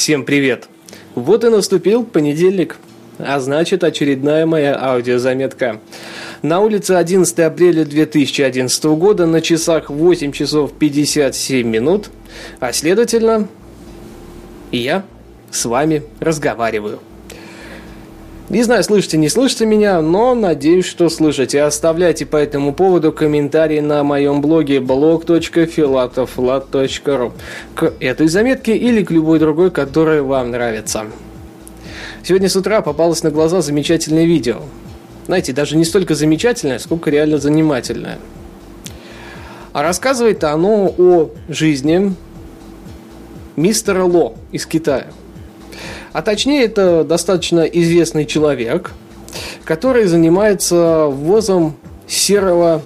Всем привет! Вот и наступил понедельник, а значит очередная моя аудиозаметка. На улице 11 апреля 2011 года на часах 8 часов 57 минут, а следовательно, я с вами разговариваю. Не знаю, слышите, не слышите меня, но надеюсь, что слышите. Оставляйте по этому поводу комментарии на моем блоге blog.filatoflat.ru к этой заметке или к любой другой, которая вам нравится. Сегодня с утра попалось на глаза замечательное видео. Знаете, даже не столько замечательное, сколько реально занимательное. А рассказывает оно о жизни мистера Ло из Китая – а точнее, это достаточно известный человек, который занимается ввозом серого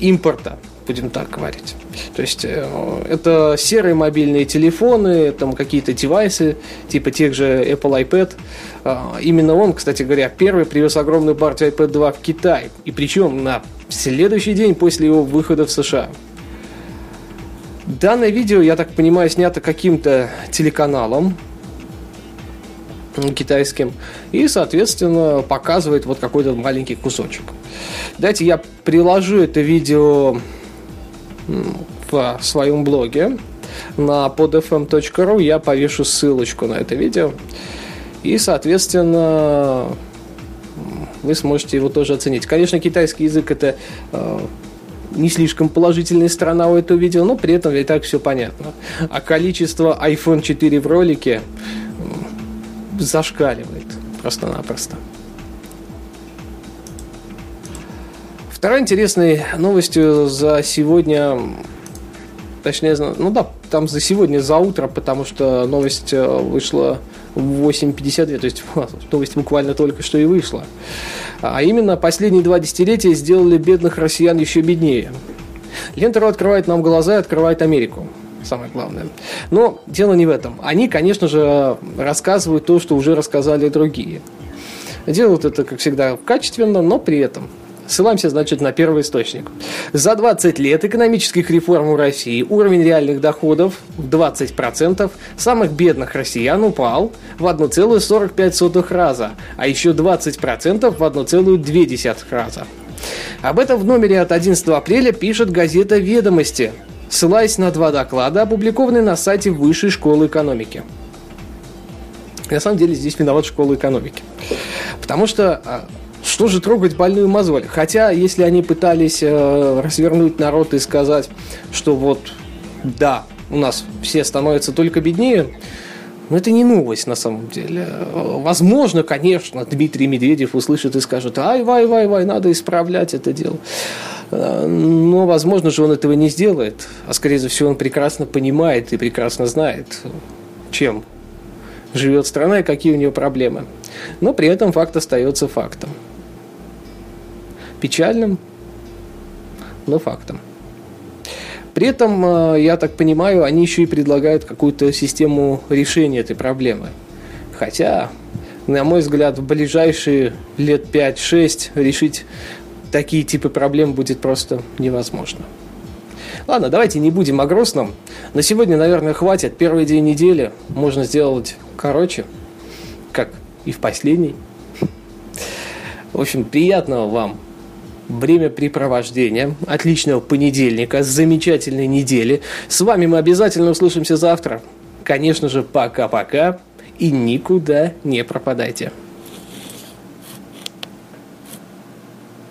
импорта, будем так говорить. То есть э, это серые мобильные телефоны, там какие-то девайсы, типа тех же Apple iPad. А, именно он, кстати говоря, первый привез огромную партию iPad 2 в Китай. И причем на следующий день после его выхода в США. Данное видео, я так понимаю, снято каким-то телеканалом китайским и, соответственно, показывает вот какой-то маленький кусочек. Давайте я приложу это видео в своем блоге на podfm.ru, я повешу ссылочку на это видео. И, соответственно, вы сможете его тоже оценить. Конечно, китайский язык это э, не слишком положительная сторона у этого видео, но при этом и так все понятно. А количество iPhone 4 в ролике зашкаливает просто-напросто. Второй интересной новостью за сегодня, точнее, ну да, там за сегодня, за утро, потому что новость э, вышла в 8.52, то есть новость буквально только что и вышла. А именно, последние два десятилетия сделали бедных россиян еще беднее. Лента открывает нам глаза и открывает Америку самое главное. Но дело не в этом. Они, конечно же, рассказывают то, что уже рассказали другие. Делают это, как всегда, качественно, но при этом Ссылаемся, значит, на первый источник. За 20 лет экономических реформ в России уровень реальных доходов в 20% самых бедных россиян упал в 1,45 раза, а еще 20% в 1,2 раза. Об этом в номере от 11 апреля пишет газета «Ведомости», ссылаясь на два доклада, опубликованные на сайте Высшей школы экономики. На самом деле здесь виноват школа экономики. Потому что а, что же трогать больную мозоль? Хотя, если они пытались э, развернуть народ и сказать, что вот, да, у нас все становятся только беднее, но это не новость на самом деле. Возможно, конечно, Дмитрий Медведев услышит и скажет, ай, вай, вай, вай, надо исправлять это дело. Э, но, возможно же, он этого не сделает. А, скорее всего, он прекрасно понимает и прекрасно знает, чем живет страна и какие у нее проблемы. Но при этом факт остается фактом печальным, но фактом. При этом, э, я так понимаю, они еще и предлагают какую-то систему решения этой проблемы. Хотя, на мой взгляд, в ближайшие лет 5-6 решить такие типы проблем будет просто невозможно. Ладно, давайте не будем о грустном. На сегодня, наверное, хватит. Первый день недели можно сделать короче, как и в последний. В общем, приятного вам времяпрепровождения, отличного понедельника, замечательной недели. С вами мы обязательно услышимся завтра. Конечно же, пока-пока и никуда не пропадайте.